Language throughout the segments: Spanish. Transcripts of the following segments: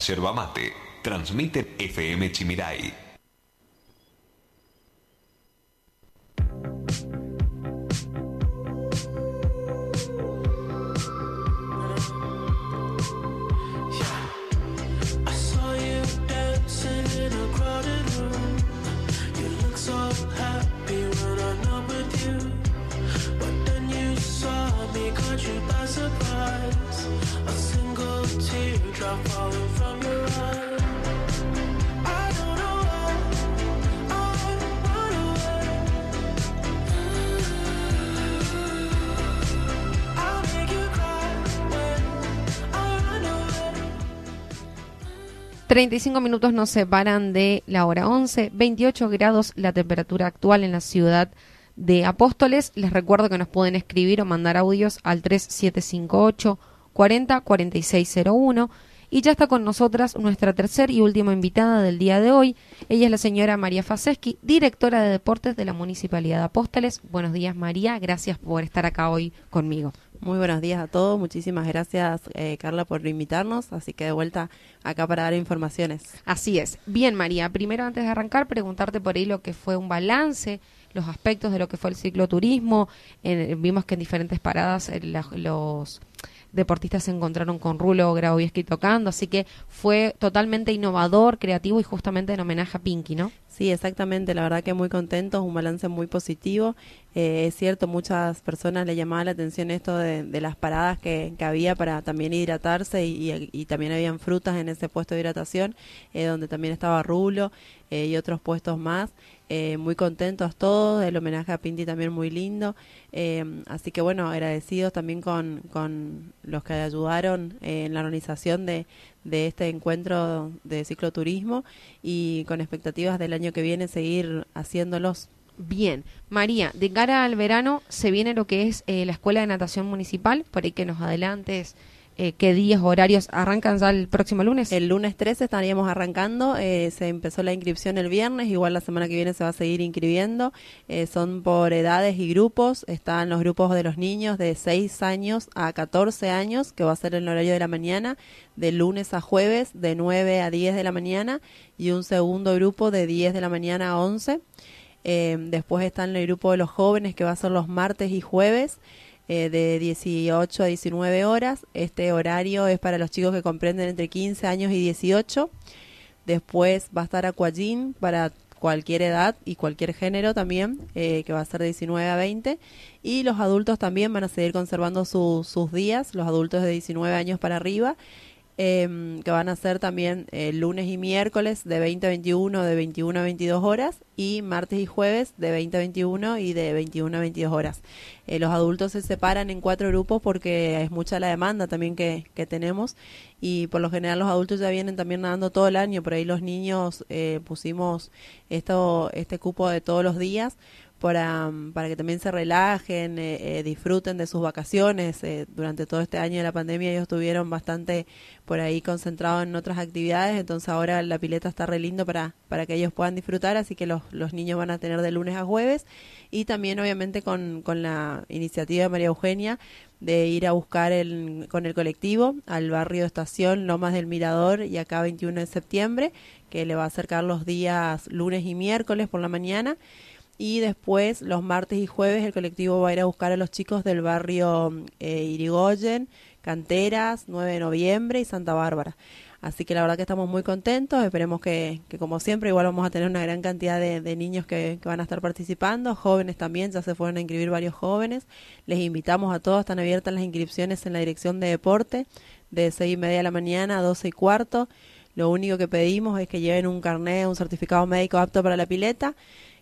Yerba Mate, transmite FM Chimirai. 35 minutos nos separan de la hora 11, 28 grados la temperatura actual en la ciudad de Apóstoles. Les recuerdo que nos pueden escribir o mandar audios al 3758 40 4601 y ya está con nosotras nuestra tercera y última invitada del día de hoy. Ella es la señora María Faseski, directora de deportes de la Municipalidad de Apóstoles. Buenos días María, gracias por estar acá hoy conmigo. Muy buenos días a todos, muchísimas gracias eh, Carla por invitarnos, así que de vuelta acá para dar informaciones. Así es. Bien, María, primero antes de arrancar, preguntarte por ahí lo que fue un balance, los aspectos de lo que fue el cicloturismo. En- vimos que en diferentes paradas eh, la- los deportistas se encontraron con Rulo Grabovieski tocando, así que fue totalmente innovador, creativo y justamente en homenaje a Pinky, ¿no? Sí, exactamente, la verdad que muy contentos, un balance muy positivo. Eh, es cierto, muchas personas le llamaba la atención esto de, de las paradas que, que había para también hidratarse y, y- y también habían frutas en ese puesto de hidratación, eh, donde también estaba Rulo eh, y otros puestos más. Eh, muy contentos todos, el homenaje a Pinti también muy lindo. Eh, así que bueno, agradecidos también con, con los que ayudaron eh, en la organización de, de este encuentro de cicloturismo y con expectativas del año que viene seguir haciéndolos. Bien, María, de cara al verano se viene lo que es eh, la Escuela de Natación Municipal, por ahí que nos adelantes eh, qué días, horarios arrancan ya el próximo lunes. El lunes 13 estaríamos arrancando, eh, se empezó la inscripción el viernes, igual la semana que viene se va a seguir inscribiendo, eh, son por edades y grupos, están los grupos de los niños de 6 años a 14 años, que va a ser el horario de la mañana, de lunes a jueves, de 9 a 10 de la mañana, y un segundo grupo de 10 de la mañana a 11. Eh, después están el grupo de los jóvenes, que va a ser los martes y jueves, eh, de 18 a 19 horas. Este horario es para los chicos que comprenden entre 15 años y 18. Después va a estar Aquagym para cualquier edad y cualquier género también, eh, que va a ser de 19 a 20. Y los adultos también van a seguir conservando su- sus días, los adultos de 19 años para arriba, em, que van a ser también eh, lunes y miércoles de 20 a 21, de 21 a 22 horas, y martes y jueves de 20 a 21 y de 21 a 22 horas. Eh, los adultos se separan en cuatro grupos porque es mucha la demanda también que, que tenemos y por lo general los adultos ya vienen también nadando todo el año, por ahí los niños eh, pusimos esto, este cupo de todos los días para, para que también se relajen, eh, eh, disfruten de sus vacaciones. eh, durante todo este año de la pandemia ellos estuvieron bastante por ahí concentrados en otras actividades, entonces ahora la pileta está re lindo para, para que ellos puedan disfrutar, así que los, los niños van a tener de lunes a jueves y también obviamente con, con la iniciativa de María Eugenia de ir a buscar el, con el colectivo al barrio Estación Lomas del Mirador y acá 21 de septiembre, que le va a acercar los días lunes y miércoles por la mañana. Y después, los martes y jueves, el colectivo va a ir a buscar a los chicos del barrio eh, Irigoyen, Canteras, 9 de noviembre y Santa Bárbara. Así que la verdad que estamos muy contentos, esperemos que, que como siempre igual vamos a tener una gran cantidad de, de niños que, que van a estar participando, jóvenes también, ya se fueron a inscribir varios jóvenes, les invitamos a todos, están abiertas las inscripciones en la dirección de deporte de seis y media de la mañana a 12 y cuarto, lo único que pedimos es que lleven un carnet, un certificado médico apto para la pileta,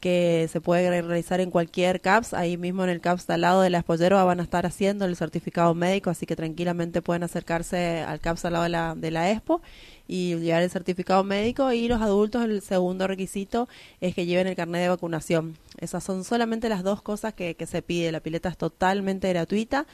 que se puede realizar en cualquier CAPS, ahí mismo en el CAPS al lado de la Espolleroa van a estar haciendo el certificado médico, así que tranquilamente pueden acercarse al CAPS al lado de la, de la Expo y llevar el certificado médico. Y los adultos el segundo requisito es que lleven el carnet de vacunación. Esas son solamente las dos cosas que, que se pide, la pileta es totalmente gratuita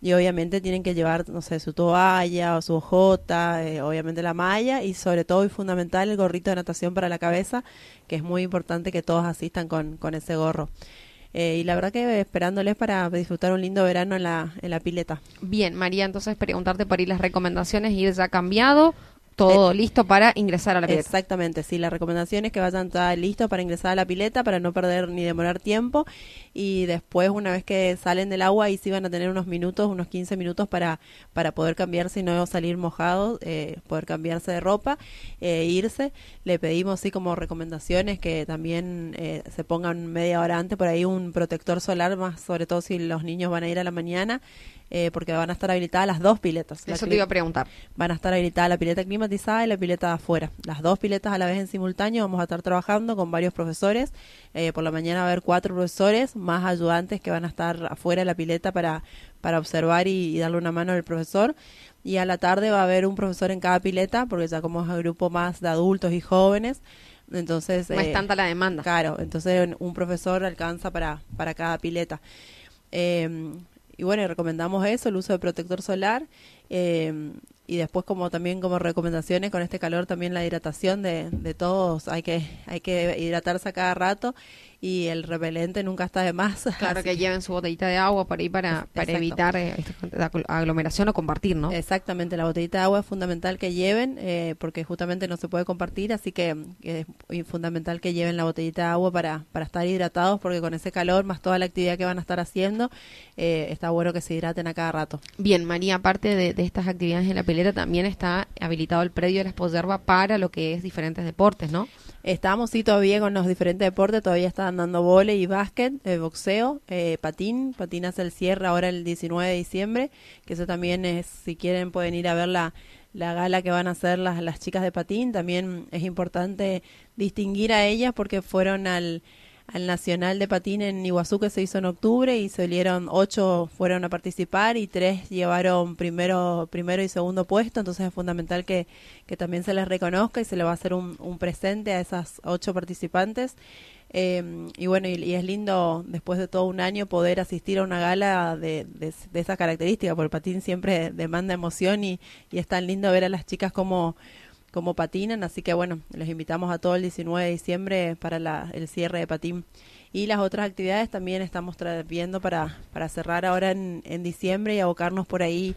y obviamente tienen que llevar, no sé, su toalla o su ojota, eh, obviamente la malla y sobre todo y fundamental el gorrito de natación para la cabeza, que es muy importante que todos asistan con, con ese gorro. Eh, y la verdad que esperándoles para disfrutar un lindo verano en la, en la pileta. Bien, María, entonces preguntarte por ahí las recomendaciones, ir ya cambiado todo listo para ingresar a la pileta. Exactamente, sí, la recomendación es que vayan todas listos para ingresar a la pileta, para no perder ni demorar tiempo. Y después, una vez que salen del agua, ahí sí van a tener unos minutos, unos 15 minutos para, para poder cambiarse y no salir mojados, eh, poder cambiarse de ropa, e irse. Le pedimos, sí, como recomendaciones que también eh, se pongan media hora antes, por ahí un protector solar, más sobre todo si los niños van a ir a la mañana. Eh, porque van a estar habilitadas las dos piletas. Eso te iba a preguntar. van a estar habilitadas la pileta climatizada y la pileta de afuera. Las dos piletas a la vez en simultáneo vamos a estar trabajando con varios profesores. Eh, por la mañana va a haber cuatro profesores más ayudantes que van a estar afuera de la pileta para, para observar y, y darle una mano al profesor. Y a la tarde va a haber un profesor en cada pileta, porque ya como es el grupo más de adultos y jóvenes, entonces... No es eh, tanta la demanda. Claro, entonces un profesor alcanza para, para cada pileta. Eh, y bueno, y recomendamos eso, el uso de protector solar. eh, y después como también como recomendaciones con este calor también la hidratación de, de todos. Hay que, hay que hidratarse a cada rato y el repelente nunca está de más. Claro, que lleven su botellita de agua para ir para, para evitar eh, aglomeración o compartir, ¿no? Exactamente, la botellita de agua es fundamental que lleven, eh, porque justamente no se puede compartir, así que es fundamental que lleven la botellita de agua para, para estar hidratados, porque con ese calor, más toda la actividad que van a estar haciendo, eh, está bueno que se hidraten a cada rato. Bien, María, aparte de, de estas actividades en la pileta, también está habilitado el predio de la Esposerva para lo que es diferentes deportes, ¿no? Estamos, sí, todavía con los diferentes deportes, todavía están dando vóley y básquet, eh, boxeo, eh, patín, patín hace el cierre ahora el 19 de diciembre, que eso también es, si quieren pueden ir a ver la, la gala que van a hacer las, las chicas de patín, también es importante distinguir a ellas porque fueron al, al Nacional de Patín en Iguazú que se hizo en octubre y salieron ocho fueron a participar y tres llevaron primero primero y segundo puesto. Entonces es fundamental que, que también se les reconozca y se le va a hacer un, un presente a esas ocho participantes. Eh, y bueno y, es lindo después de todo un año poder asistir a una gala de, de, de esa característica porque el patín siempre demanda emoción y, y es tan lindo ver a las chicas como como patinan, así que bueno, les invitamos a todo el 19 de diciembre para la, el cierre de patín. Y las otras actividades también estamos viendo para, para cerrar ahora en, en diciembre y abocarnos por ahí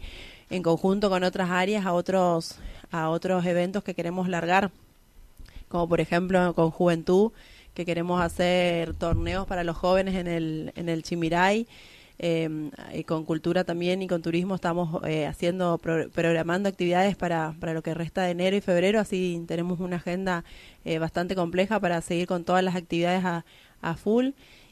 en conjunto con otras áreas a otros, a otros eventos que queremos largar, como por ejemplo con Juventud, que queremos hacer torneos para los jóvenes en el, en el Chimiray. Eh, y con cultura también y con turismo estamos eh, haciendo pro- programando actividades para, para lo que resta de enero y febrero así tenemos una agenda eh, bastante compleja para seguir con todas las actividades a, a full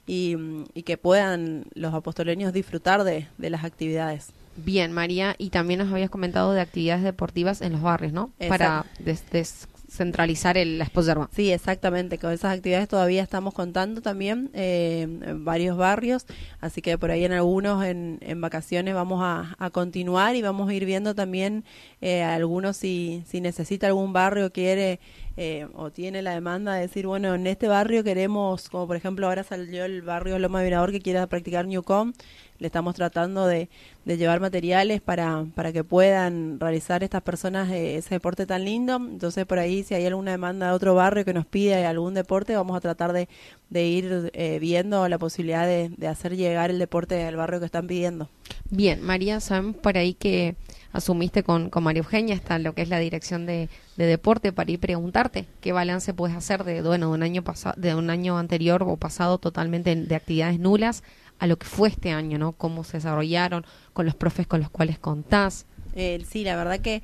y, mm, y que puedan los apostoleños disfrutar de, de las actividades Bien, María, y también nos habías comentado de actividades deportivas en los barrios, ¿no? Para des- descentralizar el, la Esposerva. Sí, exactamente. Con esas actividades todavía estamos contando también eh, en varios barrios, así que por ahí en algunos en, en vacaciones vamos a, a continuar y vamos a ir viendo también eh, algunos si, si necesita algún barrio quiere eh, o tiene la demanda de decir, bueno, en este barrio queremos, como por ejemplo ahora salió el barrio Loma Mirador que quiera practicar Newcom, le estamos tratando de, llevar materiales para, para que puedan realizar estas personas eh, ese deporte tan lindo. Entonces, por ahí, si hay alguna demanda de otro barrio que nos pide algún deporte, vamos a tratar de, ir eh, viendo la posibilidad de, hacer llegar el deporte al barrio que están pidiendo. Bien, María, sabemos por ahí que asumiste con, con María Eugenia hasta lo que es la dirección de, de deporte para ir preguntarte qué balance puedes hacer de bueno de un año pasado de un año anterior o pasado totalmente de actividades nulas a lo que fue este año, ¿no? Cómo se desarrollaron con los profes con los cuales contás. Eh, sí, la verdad que,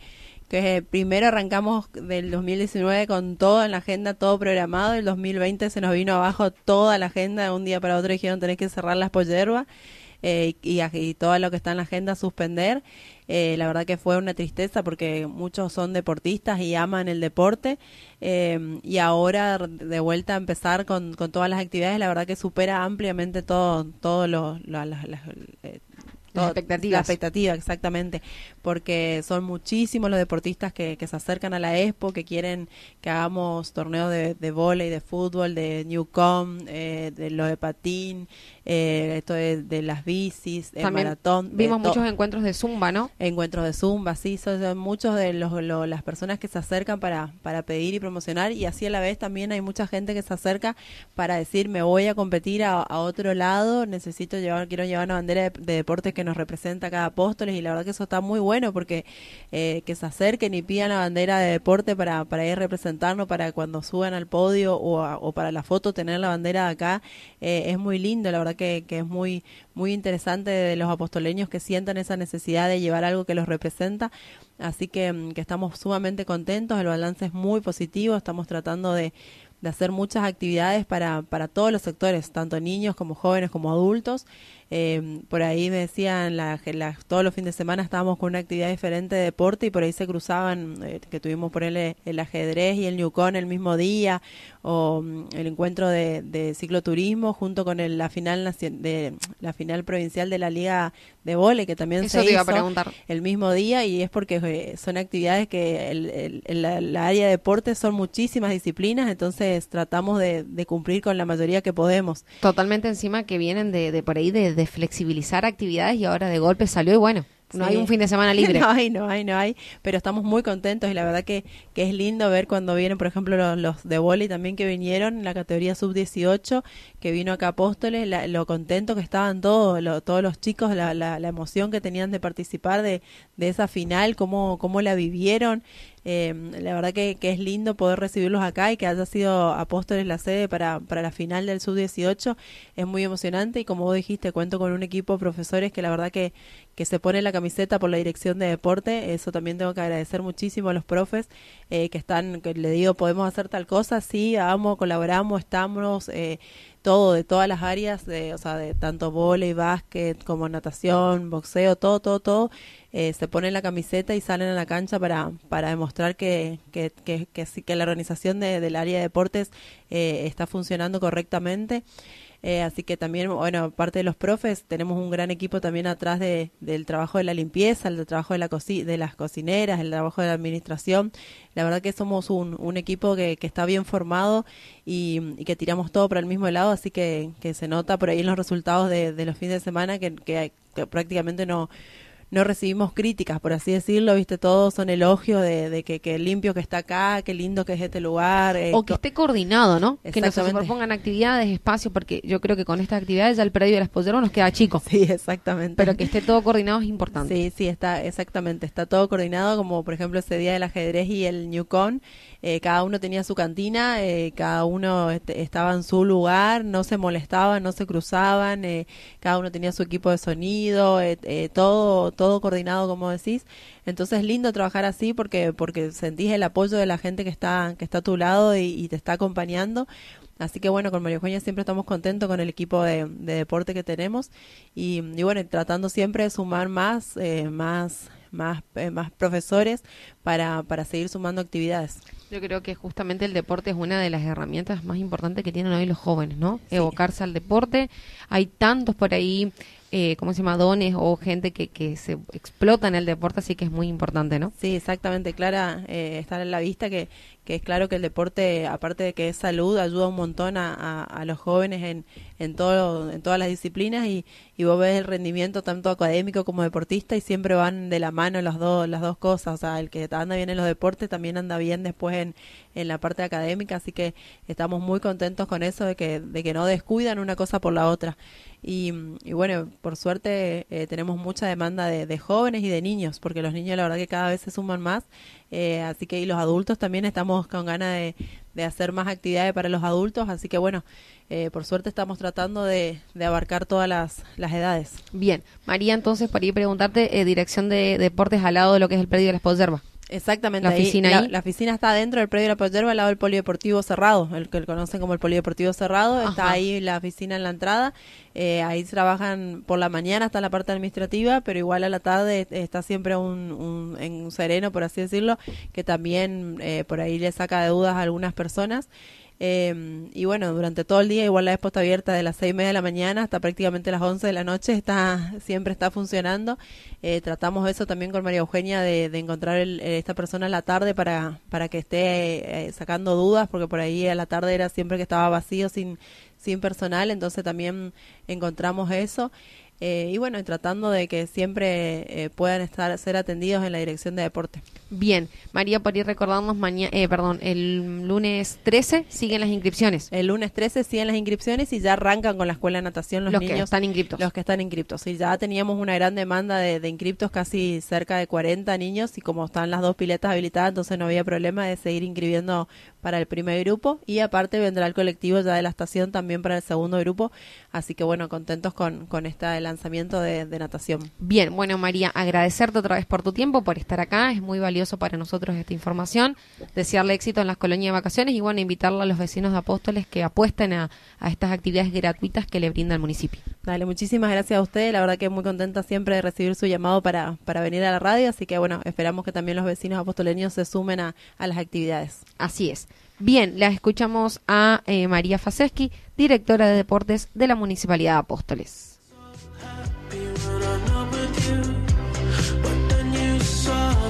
que primero arrancamos del 2019 con todo en la agenda, todo programado. El 2020 se nos vino abajo toda la agenda. De un día para otro dijeron tenés que cerrar las pollerbas eh, y, y todo lo que está en la agenda suspender. Eh, la verdad que fue una tristeza porque muchos son deportistas y aman el deporte eh, y ahora de vuelta a empezar con, con todas las actividades la verdad que supera ampliamente todo todo lo, lo- las- eh, Las expectativas. la expectativa exactamente porque son muchísimos los deportistas que, que se acercan a la expo que quieren que hagamos torneos de, de vóley de fútbol de Newcom eh, de lo de patín eh, esto de, de las bicis, el También maratón. vimos muchos encuentros de Zumba, ¿no? encuentros de Zumba, sí, son son muchos de los, lo- las personas que se acercan para, para pedir y promocionar y así a la vez también hay mucha gente que se acerca para decir me voy a competir a, a otro lado, necesito llevar, quiero llevar una bandera de, de deportes que nos representa cada apóstoles y la verdad que eso está muy bueno porque eh, que se acerquen y pidan la bandera de deporte para, para ir representarnos, para cuando suban al podio o, a- o para la foto tener la bandera de acá, eh, es muy lindo, la verdad que, que es muy, muy interesante de los apostoleños que sientan esa necesidad de llevar algo que los representa. Así que, mm, que estamos sumamente contentos, el balance es muy positivo, estamos tratando de, de hacer muchas actividades para, para todos los sectores, tanto niños como jóvenes como adultos. Eh, por ahí me decían, la, la- todos los fines de semana estábamos con una actividad diferente de deporte y por ahí se cruzaban, eh, que tuvimos por él el ajedrez y el Newcon el mismo día, o mm, el encuentro de, de cicloturismo junto con el- la final de la final provincial de la Liga de Vole, que también Eso se a hizo preguntar. el mismo día y es porque eh, son actividades que el, el- el- la, la área de deportes son muchísimas disciplinas, entonces tratamos de, de cumplir con la mayoría que podemos. Totalmente encima que vienen de, de por ahí de, de flexibilizar actividades y ahora de golpe salió y bueno, no Sí. hay un fin de semana libre. No hay, no hay, no hay, pero estamos muy contentos y la verdad que, que es lindo ver cuando vienen, por ejemplo, los, los de vóley también que vinieron en la categoría sub-18, que vino acá Apóstoles, la- lo contento que estaban todos, lo- todos los chicos, la, la, la emoción que tenían de participar de, de esa final, cómo, cómo la vivieron. Eh, la verdad que, que es lindo poder recibirlos acá y que haya sido Apóstoles la sede para, para la final del sub-18 es muy emocionante y como vos dijiste, cuento con un equipo de profesores que la verdad que, que se pone la camiseta por la dirección de deporte, eso también tengo que agradecer muchísimo a los profes eh, que están, que le digo, podemos hacer tal cosa, sí, vamos, colaboramos, estamos, eh, todo, de todas las áreas, de, o sea, de tanto vóley, básquet, como natación, boxeo, todo, todo, todo, eh, se ponen la camiseta y salen a la cancha para, para demostrar que, que, que, que la organización de- del área de deportes eh, está funcionando correctamente. Eh, así que también, bueno, aparte de los profes, tenemos un gran equipo también atrás de, del trabajo de la limpieza, el trabajo de, la de las cocineras, el trabajo de la administración. La verdad que somos un, un equipo que, que está bien formado y, y que tiramos todo para el mismo lado, así que, que se nota por ahí en los resultados de, de los fines de semana que, que, que prácticamente no no recibimos críticas, por así decirlo, viste, todos son elogios de, de que, que limpio que está acá, qué lindo que es este lugar. eh, O que esté coordinado, ¿no? Que nos propongan actividades, espacios, porque yo creo que con estas actividades ya el predio de las polleras nos queda chico. Sí, exactamente. Pero que esté todo coordinado es importante. Sí, sí, está exactamente, está todo coordinado, como por ejemplo ese día del ajedrez y el Newcon, eh, cada uno tenía su cantina, eh, cada uno este, estaba en su lugar, no se molestaban, no se cruzaban, eh, cada uno tenía su equipo de sonido, eh, eh, todo, todo coordinado, como decís. Entonces es lindo trabajar así porque, porque sentís el apoyo de la gente que está, que está a tu lado y, y te está acompañando. Así que bueno, con María Eugenia siempre estamos contentos con el equipo de, de deporte que tenemos y, y bueno, tratando siempre de sumar más, eh, más, más, eh, más profesores para, para seguir sumando actividades. Yo creo que justamente el deporte es una de las herramientas más importantes que tienen hoy los jóvenes, ¿no? Sí. Evocarse al deporte. Hay tantos por ahí, eh, ¿cómo se llama? Dones o gente que, que se explota en el deporte, así que es muy importante, ¿no? Sí, exactamente, Clara, eh, está en la vista que, que es claro que el deporte, aparte de que es salud, ayuda un montón a, a, los jóvenes en, en, todo, en todas las disciplinas y, y vos ves el rendimiento tanto académico como deportista y siempre van de la mano las dos, las dos cosas, o sea, el que anda bien en los deportes también anda bien después en, en la parte académica, así que estamos muy contentos con eso de que, de que no descuidan una cosa por la otra. Y, y bueno, por suerte eh, tenemos mucha demanda de, de jóvenes y de niños, porque los niños la verdad que cada vez se suman más, eh, así que y los adultos también estamos con ganas de, de hacer más actividades para los adultos, así que bueno, eh, por suerte estamos tratando de, de abarcar todas las, las edades. Bien. María, entonces, para ir preguntarte, eh, dirección de deportes al lado de lo que es el predio de las polleras. Exactamente. ¿La oficina ahí? la oficina está dentro del predio de la Pollerba, al lado del polideportivo cerrado, el que conocen como el polideportivo cerrado. Está ahí la oficina en la entrada. Eh, ahí trabajan por la mañana hasta la parte administrativa, pero igual a la tarde está siempre un, un, en un sereno, por así decirlo, que también eh, por ahí le saca de dudas a algunas personas. Eh, y bueno, durante todo el día igual la expo abierta de las seis y media de la mañana hasta prácticamente las 11 de la noche, está siempre está funcionando. Eh, tratamos eso también con María Eugenia de, de encontrar el- eh, esta persona a la tarde para, para que esté eh, sacando dudas, porque por ahí a la tarde era siempre que estaba vacío sin, sin personal, entonces también encontramos eso. Eh, y bueno, y tratando de que siempre eh, puedan estar ser atendidos en la dirección de deporte. Bien, María, por ir recordamos, mañana, eh, perdón, el lunes 13 siguen las inscripciones. El lunes 13 siguen las inscripciones y ya arrancan con la escuela de natación los, Los niños. que están inscriptos. Los que están inscriptos. Y ya teníamos una gran demanda de, de inscriptos, casi cerca de 40 niños, y como están las dos piletas habilitadas, entonces no había problema de seguir inscribiendo para el primer grupo. Y aparte vendrá el colectivo ya de la estación también para el segundo grupo. Así que bueno, contentos con, con este lanzamiento de, de natación. Bien, bueno María, agradecerte otra vez por tu tiempo, por estar acá, es muy valioso para nosotros esta información, desearle éxito en las colonias de vacaciones y bueno, invitarle a los vecinos de Apóstoles que apuesten a, a estas actividades gratuitas que le brinda el municipio. Dale, muchísimas gracias a usted. La verdad que muy contenta siempre de recibir su llamado para, para venir a la radio. Así que bueno, esperamos que también los vecinos apostoleños se sumen a, a las actividades. Así es. Bien, la escuchamos a eh, María Faseski, directora de deportes de la Municipalidad de Apóstoles.